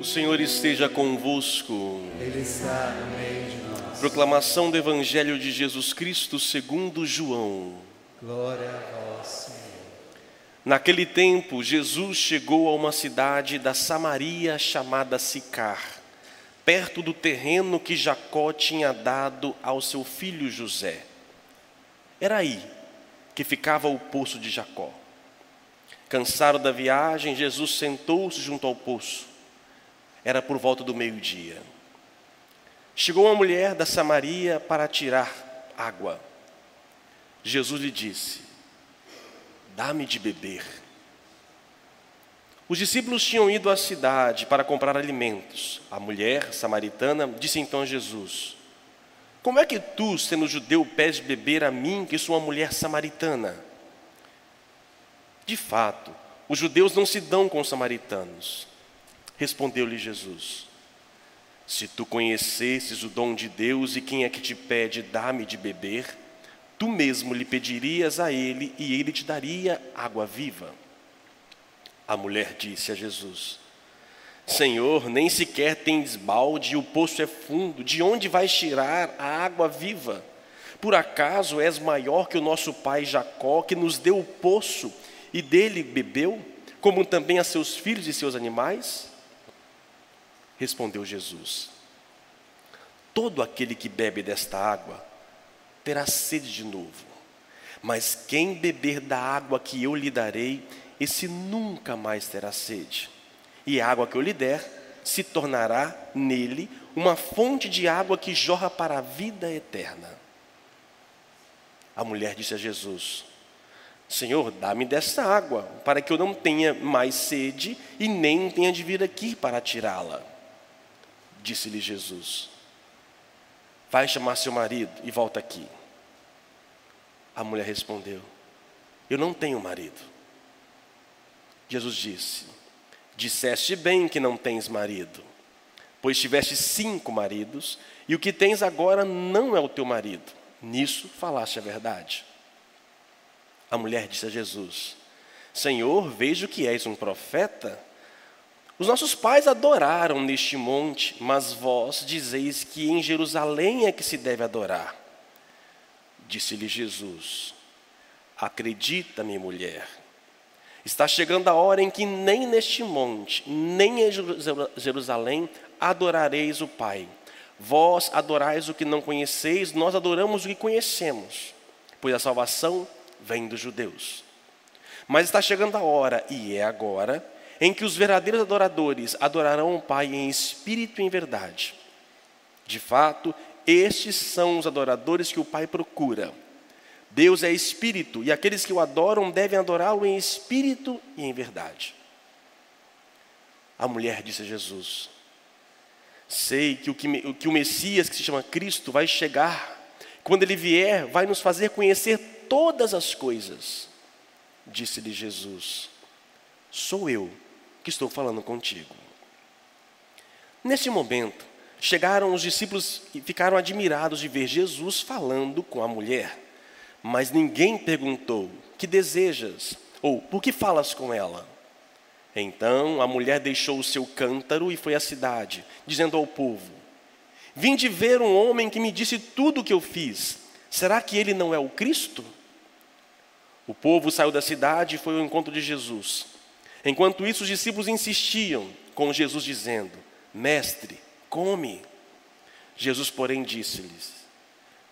O Senhor esteja convosco. Ele está no meio de nós. Proclamação do Evangelho de Jesus Cristo segundo João. Glória a vós, Senhor. Naquele tempo, Jesus chegou a uma cidade da Samaria chamada Sicar, perto do terreno que Jacó tinha dado ao seu filho José. Era aí que ficava o poço de Jacó. Cansado da viagem, Jesus sentou-se junto ao poço. Era por volta do meio-dia. Chegou uma mulher da Samaria para tirar água. Jesus lhe disse: Dá-me de beber. Os discípulos tinham ido à cidade para comprar alimentos. A mulher samaritana disse então a Jesus: Como é que tu, sendo judeu, pedes beber a mim, que sou uma mulher samaritana? De fato, os judeus não se dão com os samaritanos. Respondeu-lhe Jesus: Se tu conhecesses o dom de Deus e quem é que te pede, dá-me de beber, tu mesmo lhe pedirias a ele e ele te daria água viva. A mulher disse a Jesus: Senhor, nem sequer tens balde e o poço é fundo, de onde vais tirar a água viva? Por acaso és maior que o nosso pai Jacó, que nos deu o poço e dele bebeu, como também a seus filhos e seus animais? Respondeu Jesus: Todo aquele que bebe desta água terá sede de novo, mas quem beber da água que eu lhe darei, esse nunca mais terá sede. E a água que eu lhe der se tornará nele uma fonte de água que jorra para a vida eterna. A mulher disse a Jesus: Senhor, dá-me dessa água, para que eu não tenha mais sede e nem tenha de vir aqui para tirá-la. Disse-lhe Jesus: Vai chamar seu marido e volta aqui. A mulher respondeu: Eu não tenho marido. Jesus disse: Disseste bem que não tens marido, pois tiveste cinco maridos, e o que tens agora não é o teu marido. Nisso falaste a verdade. A mulher disse a Jesus: Senhor, vejo que és um profeta. Os nossos pais adoraram neste monte, mas vós dizeis que em Jerusalém é que se deve adorar. Disse-lhe Jesus: Acredita-me, mulher. Está chegando a hora em que nem neste monte, nem em Jerusalém adorareis o Pai. Vós adorais o que não conheceis, nós adoramos o que conhecemos, pois a salvação vem dos judeus. Mas está chegando a hora, e é agora, em que os verdadeiros adoradores adorarão o Pai em espírito e em verdade. De fato, estes são os adoradores que o Pai procura. Deus é espírito, e aqueles que o adoram devem adorá-lo em espírito e em verdade. A mulher disse a Jesus: Sei que o, que, que o Messias, que se chama Cristo, vai chegar. Quando ele vier, vai nos fazer conhecer todas as coisas. Disse-lhe Jesus: Sou eu que estou falando contigo. Neste momento, chegaram os discípulos e ficaram admirados de ver Jesus falando com a mulher. Mas ninguém perguntou: Que desejas? Ou por que falas com ela? Então a mulher deixou o seu cântaro e foi à cidade, dizendo ao povo: Vim de ver um homem que me disse tudo o que eu fiz. Será que ele não é o Cristo? O povo saiu da cidade e foi ao encontro de Jesus. Enquanto isso, os discípulos insistiam com Jesus, dizendo: Mestre, come. Jesus, porém, disse-lhes: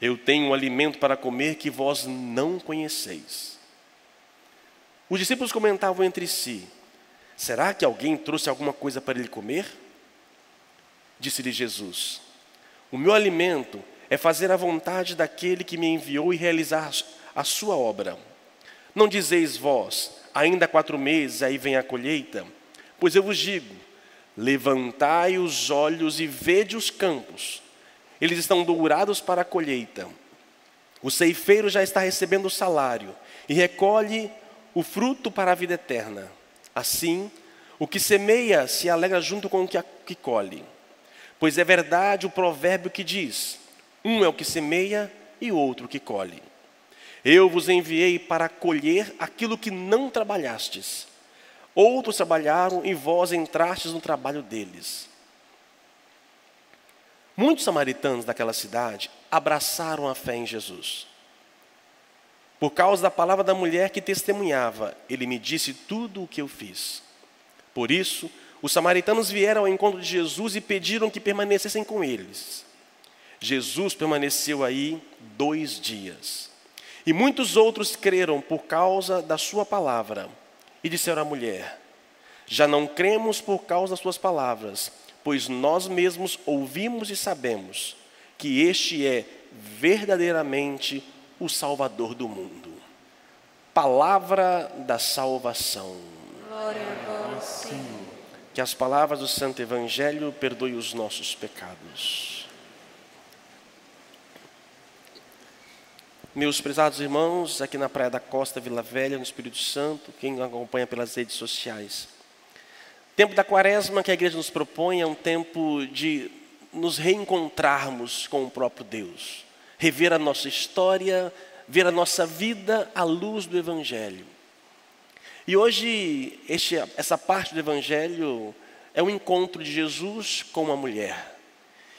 Eu tenho um alimento para comer que vós não conheceis. Os discípulos comentavam entre si: Será que alguém trouxe alguma coisa para ele comer? Disse-lhe Jesus: O meu alimento é fazer a vontade daquele que me enviou e realizar a sua obra. Não dizeis vós, ainda quatro meses, aí vem a colheita? Pois eu vos digo: levantai os olhos e vede os campos, eles estão dourados para a colheita. O ceifeiro já está recebendo o salário e recolhe o fruto para a vida eterna. Assim, o que semeia se alegra junto com o que, que colhe. Pois é verdade o provérbio que diz: um é o que semeia e outro que colhe. Eu vos enviei para colher aquilo que não trabalhastes. outros trabalharam e vós entrastes no trabalho deles. Muitos samaritanos daquela cidade abraçaram a fé em Jesus. Por causa da palavra da mulher que testemunhava, ele me disse tudo o que eu fiz. Por isso, os samaritanos vieram ao encontro de Jesus e pediram que permanecessem com eles. Jesus permaneceu aí dois dias. E muitos outros creram por causa da sua palavra. E disseram à mulher: Já não cremos por causa das suas palavras, pois nós mesmos ouvimos e sabemos que este é verdadeiramente o Salvador do mundo. Palavra da salvação. Glória a vós, Senhor. Que as palavras do Santo Evangelho perdoem os nossos pecados. Meus prezados irmãos, aqui na Praia da Costa, Vila Velha, no Espírito Santo, quem acompanha pelas redes sociais. Tempo da quaresma que a igreja nos propõe é um tempo de nos reencontrarmos com o próprio Deus, rever a nossa história, ver a nossa vida à luz do Evangelho. E hoje, este, essa parte do Evangelho é o encontro de Jesus com uma mulher.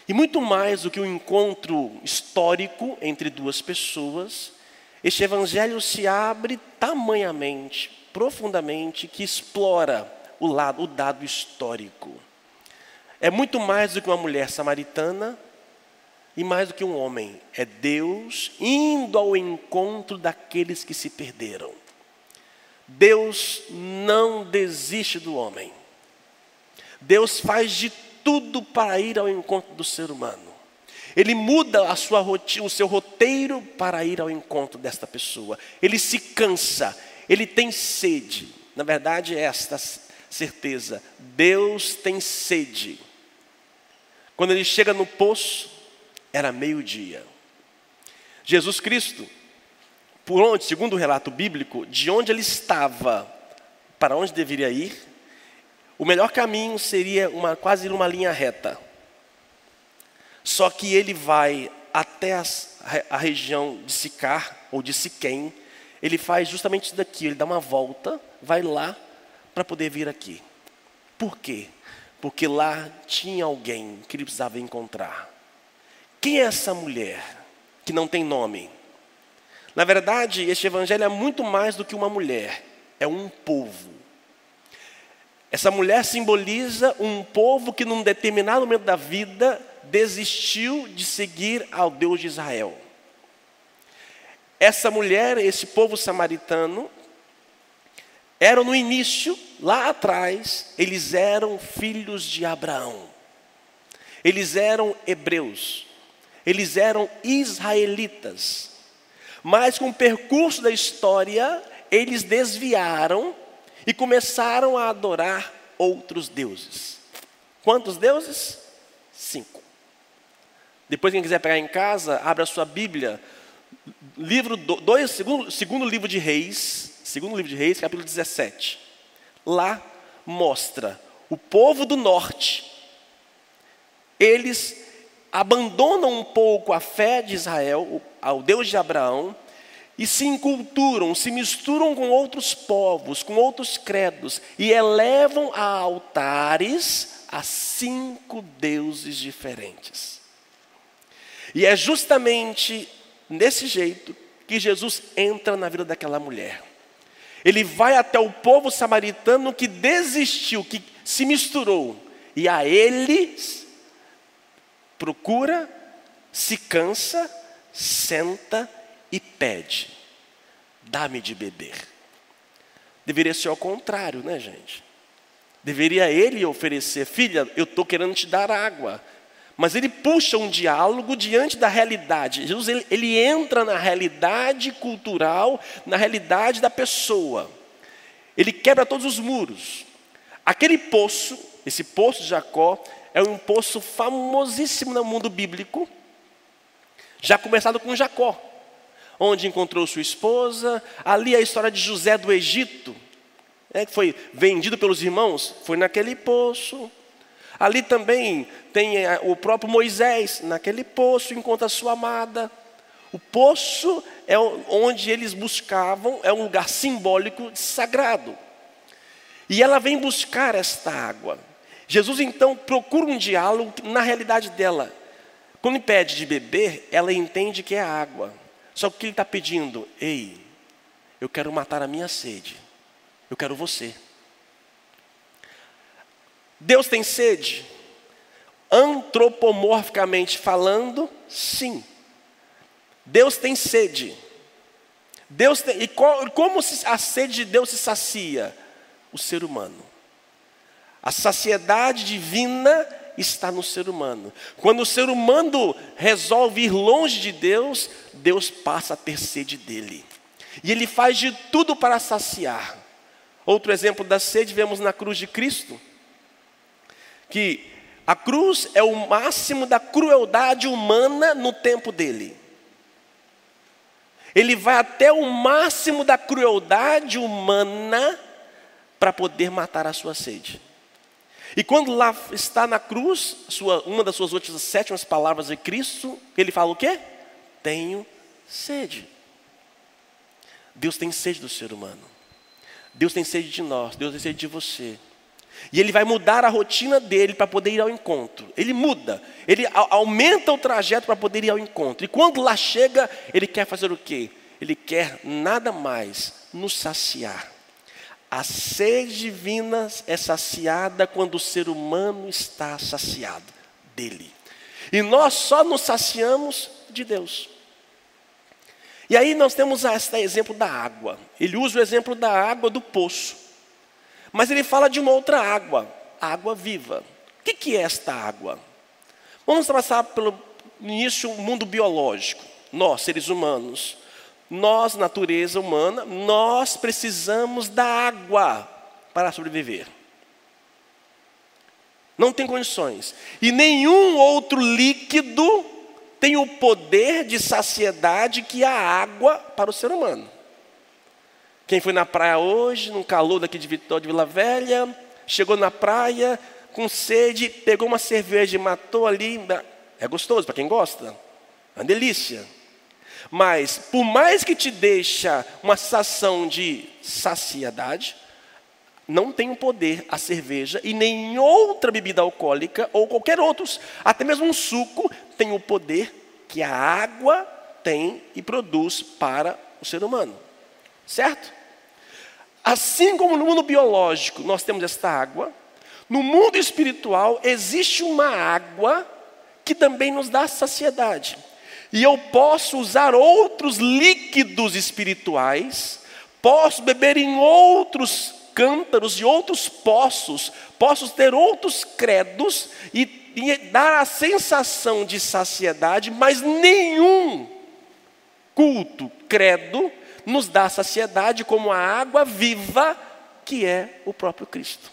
E muito mais do que um encontro histórico entre duas pessoas, este Evangelho se abre tamanhamente, profundamente, que explora o lado, o dado histórico. É muito mais do que uma mulher samaritana e mais do que um homem. É Deus indo ao encontro daqueles que se perderam. Deus não desiste do homem. Deus faz de tudo para ir ao encontro do ser humano. Ele muda a sua rotina, o seu roteiro para ir ao encontro desta pessoa. Ele se cansa, ele tem sede. Na verdade, é esta certeza: Deus tem sede. Quando ele chega no poço, era meio-dia. Jesus Cristo, por onde, segundo o relato bíblico, de onde ele estava para onde deveria ir, o melhor caminho seria uma, quase uma linha reta. Só que ele vai até as, a região de Sicar, ou de Siquém, ele faz justamente isso daqui, ele dá uma volta, vai lá para poder vir aqui. Por quê? porque lá tinha alguém que ele precisava encontrar. Quem é essa mulher que não tem nome? Na verdade, este evangelho é muito mais do que uma mulher, é um povo. Essa mulher simboliza um povo que, num determinado momento da vida, desistiu de seguir ao Deus de Israel. Essa mulher, esse povo samaritano, eram no início, lá atrás, eles eram filhos de Abraão. Eles eram hebreus. Eles eram israelitas. Mas com o percurso da história, eles desviaram e começaram a adorar outros deuses. Quantos deuses? Cinco. Depois, quem quiser pegar em casa, abra a sua Bíblia, livro dois, segundo, segundo livro de Reis, Segundo livro de Reis, capítulo 17. Lá mostra o povo do norte. Eles abandonam um pouco a fé de Israel, ao Deus de Abraão, e se enculturam, se misturam com outros povos, com outros credos, e elevam a altares a cinco deuses diferentes. E é justamente nesse jeito que Jesus entra na vida daquela mulher. Ele vai até o povo samaritano que desistiu, que se misturou, e a eles procura, se cansa, senta e pede: dá-me de beber. Deveria ser ao contrário, né, gente? Deveria ele oferecer, filha, eu estou querendo te dar água. Mas ele puxa um diálogo diante da realidade. Jesus ele, ele entra na realidade cultural, na realidade da pessoa. Ele quebra todos os muros. Aquele poço, esse poço de Jacó, é um poço famosíssimo no mundo bíblico, já começado com Jacó, onde encontrou sua esposa, ali a história de José do Egito, né, que foi vendido pelos irmãos, foi naquele poço. Ali também tem eh, o próprio Moisés, naquele poço encontra a sua amada. O poço é onde eles buscavam, é um lugar simbólico sagrado. E ela vem buscar esta água. Jesus então procura um diálogo na realidade dela. Quando pede de beber, ela entende que é água. Só que o que ele está pedindo? Ei, eu quero matar a minha sede. Eu quero você. Deus tem sede? Antropomorficamente falando, sim. Deus tem sede. Deus tem, e como a sede de Deus se sacia? O ser humano. A saciedade divina está no ser humano. Quando o ser humano resolve ir longe de Deus, Deus passa a ter sede dele. E ele faz de tudo para saciar. Outro exemplo da sede vemos na cruz de Cristo, que a cruz é o máximo da crueldade humana no tempo dele. Ele vai até o máximo da crueldade humana para poder matar a sua sede. E quando lá está na cruz, sua, uma das suas últimas sétimas palavras de Cristo, ele fala o quê? Tenho sede. Deus tem sede do ser humano. Deus tem sede de nós, Deus tem sede de você. E ele vai mudar a rotina dele para poder ir ao encontro. Ele muda, ele aumenta o trajeto para poder ir ao encontro. E quando lá chega, ele quer fazer o quê? Ele quer nada mais nos saciar. A sede divina é saciada quando o ser humano está saciado dele. E nós só nos saciamos de Deus. E aí nós temos este exemplo da água. Ele usa o exemplo da água do poço. Mas ele fala de uma outra água, água viva. O que, que é esta água? Vamos passar pelo início o mundo biológico. Nós, seres humanos, nós, natureza humana, nós precisamos da água para sobreviver. Não tem condições. E nenhum outro líquido tem o poder de saciedade que a água para o ser humano. Quem foi na praia hoje, num calor daqui de Vitória de Vila Velha, chegou na praia com sede, pegou uma cerveja e matou ali. É gostoso para quem gosta. É uma delícia. Mas, por mais que te deixa uma sensação de saciedade, não tem o poder a cerveja e nem outra bebida alcoólica ou qualquer outro, até mesmo um suco, tem o poder que a água tem e produz para o ser humano. Certo? Assim como no mundo biológico nós temos esta água, no mundo espiritual existe uma água que também nos dá saciedade. E eu posso usar outros líquidos espirituais, posso beber em outros cântaros e outros poços, posso ter outros credos e, e dar a sensação de saciedade, mas nenhum culto, credo, nos dá saciedade como a água viva que é o próprio Cristo.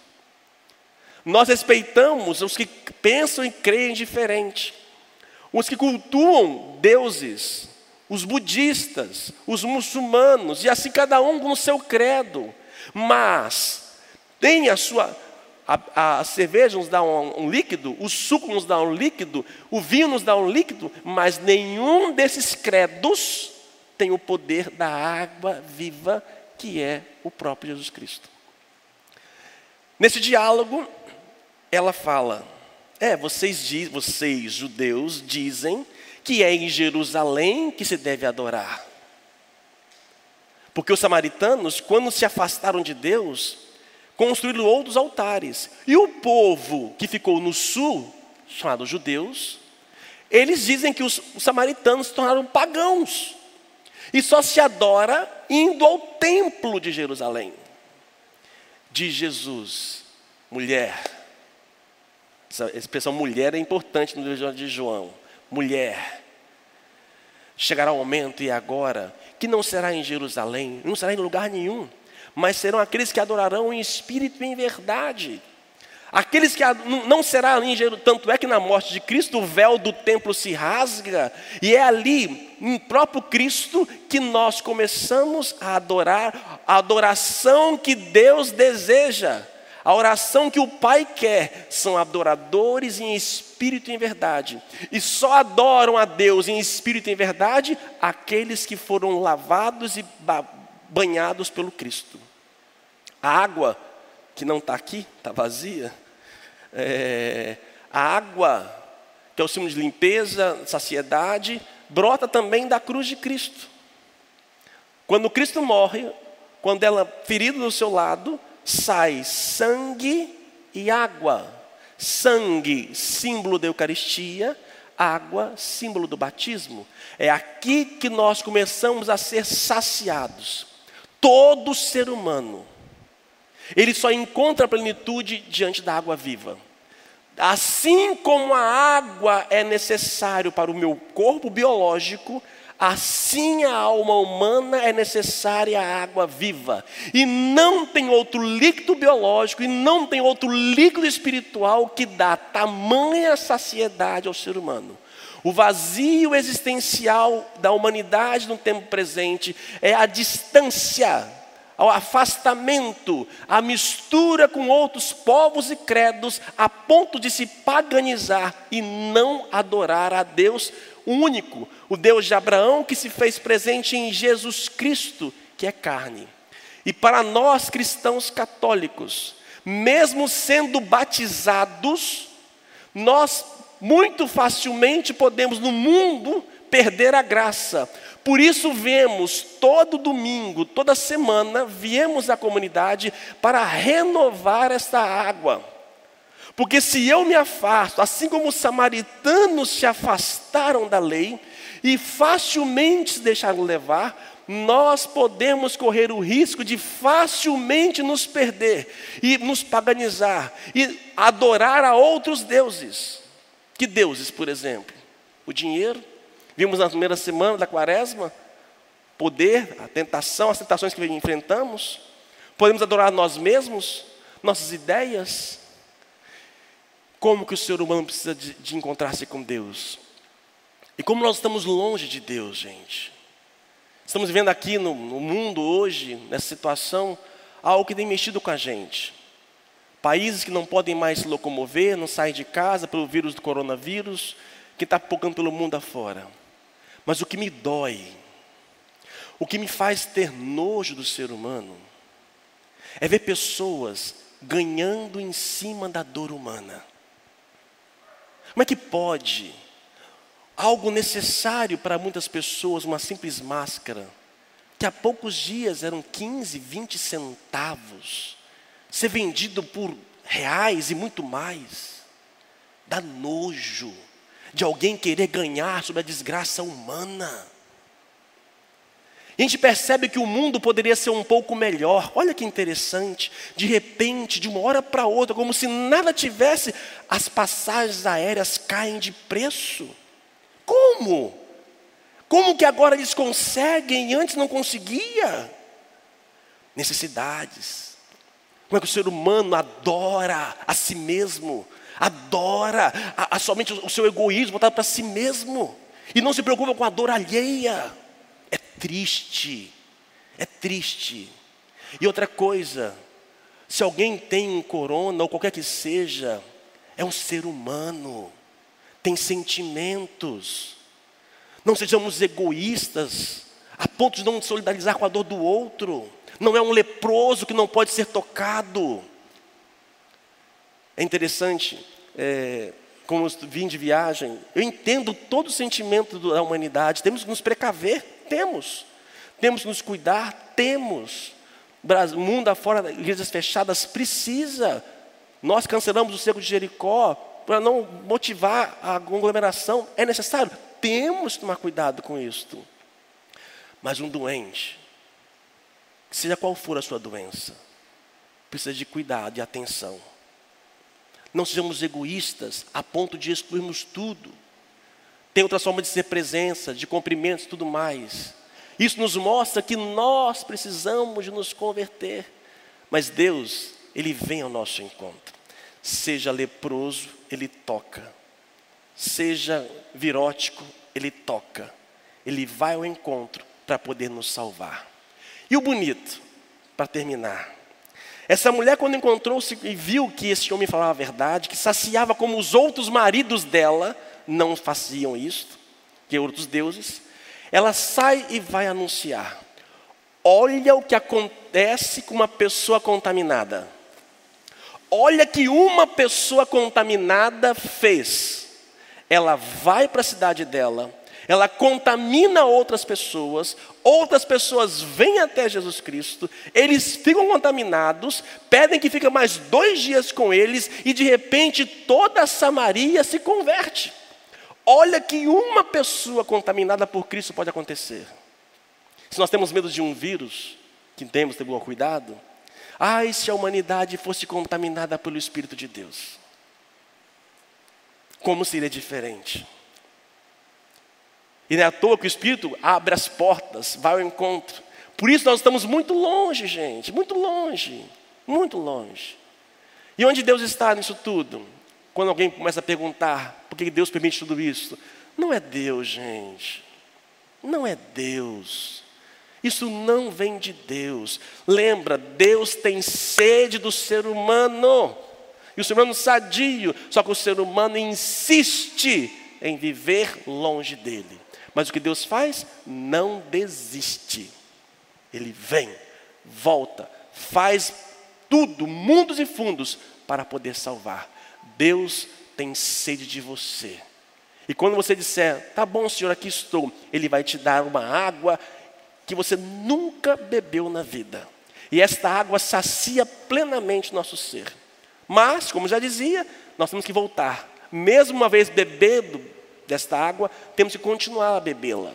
Nós respeitamos os que pensam e creem diferente os que cultuam deuses, os budistas, os muçulmanos, e assim cada um no seu credo. Mas tem a sua. A, a cerveja nos dá um, um, líquido, o suco nos dá um líquido, o vinho nos dá um líquido, mas nenhum desses credos tem o poder da água viva que é o próprio Jesus Cristo. Nesse diálogo, ela fala: é, vocês, diz, vocês, judeus, dizem que é em Jerusalém que se deve adorar. Porque os samaritanos, quando se afastaram de Deus, construíram outros altares. E o povo que ficou no sul, chamado judeus, eles dizem que os, os samaritanos se tornaram pagãos. E só se adora indo ao templo de Jerusalém. De Jesus, mulher, essa expressão mulher é importante no livro de João. Mulher. Chegará o momento e agora que não será em Jerusalém, não será em lugar nenhum, mas serão aqueles que adorarão em espírito e em verdade. Aqueles que não será ali em Jerusalém, tanto é que na morte de Cristo o véu do templo se rasga, e é ali, em próprio Cristo, que nós começamos a adorar a adoração que Deus deseja. A oração que o Pai quer são adoradores em espírito e em verdade. E só adoram a Deus em espírito e em verdade aqueles que foram lavados e banhados pelo Cristo. A água que não está aqui, está vazia. É, a água, que é o símbolo de limpeza, saciedade, brota também da cruz de Cristo. Quando Cristo morre, quando ela ferida do seu lado, sai sangue e água. Sangue, símbolo da Eucaristia, água, símbolo do batismo. É aqui que nós começamos a ser saciados. Todo ser humano, ele só encontra plenitude diante da água viva. Assim como a água é necessário para o meu corpo biológico, assim a alma humana é necessária a água viva. E não tem outro líquido biológico e não tem outro líquido espiritual que dá tamanha saciedade ao ser humano. O vazio existencial da humanidade no tempo presente é a distância ao afastamento, à mistura com outros povos e credos, a ponto de se paganizar e não adorar a Deus único, o Deus de Abraão que se fez presente em Jesus Cristo, que é carne. E para nós cristãos católicos, mesmo sendo batizados, nós muito facilmente podemos no mundo perder a graça, por isso vemos todo domingo, toda semana, viemos à comunidade para renovar esta água. Porque se eu me afasto, assim como os samaritanos se afastaram da lei e facilmente se deixaram levar, nós podemos correr o risco de facilmente nos perder e nos paganizar e adorar a outros deuses. Que deuses, por exemplo? O dinheiro, Vimos na primeira semana da quaresma, poder, a tentação, as tentações que enfrentamos. Podemos adorar nós mesmos, nossas ideias. Como que o ser humano precisa de, de encontrar-se com Deus? E como nós estamos longe de Deus, gente. Estamos vivendo aqui no, no mundo hoje, nessa situação, algo que tem mexido com a gente. Países que não podem mais se locomover, não saem de casa pelo vírus do coronavírus, que está pogando pelo mundo afora. Mas o que me dói, o que me faz ter nojo do ser humano, é ver pessoas ganhando em cima da dor humana. Como é que pode algo necessário para muitas pessoas, uma simples máscara, que há poucos dias eram 15, 20 centavos, ser vendido por reais e muito mais? Dá nojo de alguém querer ganhar sobre a desgraça humana. a gente percebe que o mundo poderia ser um pouco melhor. Olha que interessante. De repente, de uma hora para outra, como se nada tivesse, as passagens aéreas caem de preço. Como? Como que agora eles conseguem e antes não conseguia? Necessidades. Como é que o ser humano adora a si mesmo? Adora a, a somente o seu egoísmo voltado para si mesmo e não se preocupa com a dor alheia. É triste, é triste. E outra coisa, se alguém tem um corona ou qualquer que seja, é um ser humano, tem sentimentos. Não sejamos egoístas a ponto de não solidarizar com a dor do outro. Não é um leproso que não pode ser tocado. É interessante, é, como vim de viagem, eu entendo todo o sentimento da humanidade, temos que nos precaver, temos. Temos que nos cuidar, temos. Brasil, mundo afora, igrejas fechadas, precisa. Nós cancelamos o cerco de Jericó para não motivar a conglomeração, é necessário. Temos que tomar cuidado com isto. Mas um doente, seja qual for a sua doença, precisa de cuidado e atenção. Não sejamos egoístas a ponto de excluirmos tudo. Tem outras formas de ser presença, de cumprimentos e tudo mais. Isso nos mostra que nós precisamos de nos converter. Mas Deus, Ele vem ao nosso encontro. Seja leproso, Ele toca. Seja virótico, Ele toca. Ele vai ao encontro para poder nos salvar. E o bonito, para terminar, essa mulher, quando encontrou-se e viu que esse homem falava a verdade, que saciava como os outros maridos dela não faziam isto, que outros deuses, ela sai e vai anunciar. Olha o que acontece com uma pessoa contaminada. Olha que uma pessoa contaminada fez. Ela vai para a cidade dela, ela contamina outras pessoas, outras pessoas vêm até Jesus Cristo, eles ficam contaminados, pedem que fique mais dois dias com eles, e de repente toda Samaria se converte. Olha que uma pessoa contaminada por Cristo pode acontecer. Se nós temos medo de um vírus, que temos bom cuidado, ai, se a humanidade fosse contaminada pelo Espírito de Deus, como seria diferente? E não é à toa que o Espírito abre as portas, vai ao encontro. Por isso nós estamos muito longe, gente, muito longe, muito longe. E onde Deus está nisso tudo? Quando alguém começa a perguntar por que Deus permite tudo isso, não é Deus, gente. Não é Deus. Isso não vem de Deus. Lembra, Deus tem sede do ser humano. E o ser humano sadio, só que o ser humano insiste em viver longe dele. Mas o que Deus faz? Não desiste. Ele vem, volta, faz tudo, mundos e fundos, para poder salvar. Deus tem sede de você. E quando você disser, tá bom, Senhor, aqui estou, Ele vai te dar uma água que você nunca bebeu na vida. E esta água sacia plenamente nosso ser. Mas, como já dizia, nós temos que voltar. Mesmo uma vez bebendo desta água, temos que continuar a bebê-la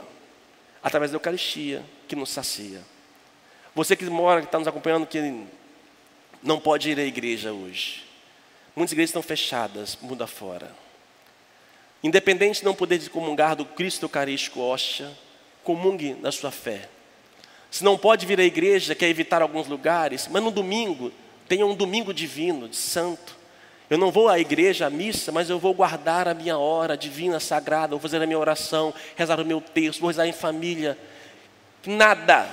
através da Eucaristia que nos sacia. Você que mora, que está nos acompanhando, que não pode ir à igreja hoje. Muitas igrejas estão fechadas, mundo afora. Independente de não poder comungar do Cristo Eucarístico hóstia, comungue na sua fé. Se não pode vir à igreja, quer evitar alguns lugares, mas no domingo, tenha um domingo divino, de santo. Eu não vou à igreja, à missa, mas eu vou guardar a minha hora divina, sagrada, vou fazer a minha oração, rezar o meu texto, vou rezar em família. Nada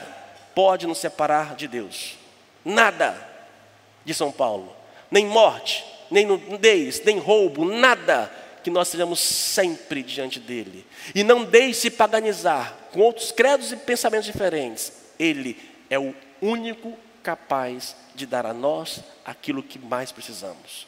pode nos separar de Deus. Nada de São Paulo. Nem morte, nem nudez, nem roubo, nada que nós sejamos sempre diante dele. E não deixe paganizar com outros credos e pensamentos diferentes. Ele é o único capaz de dar a nós aquilo que mais precisamos.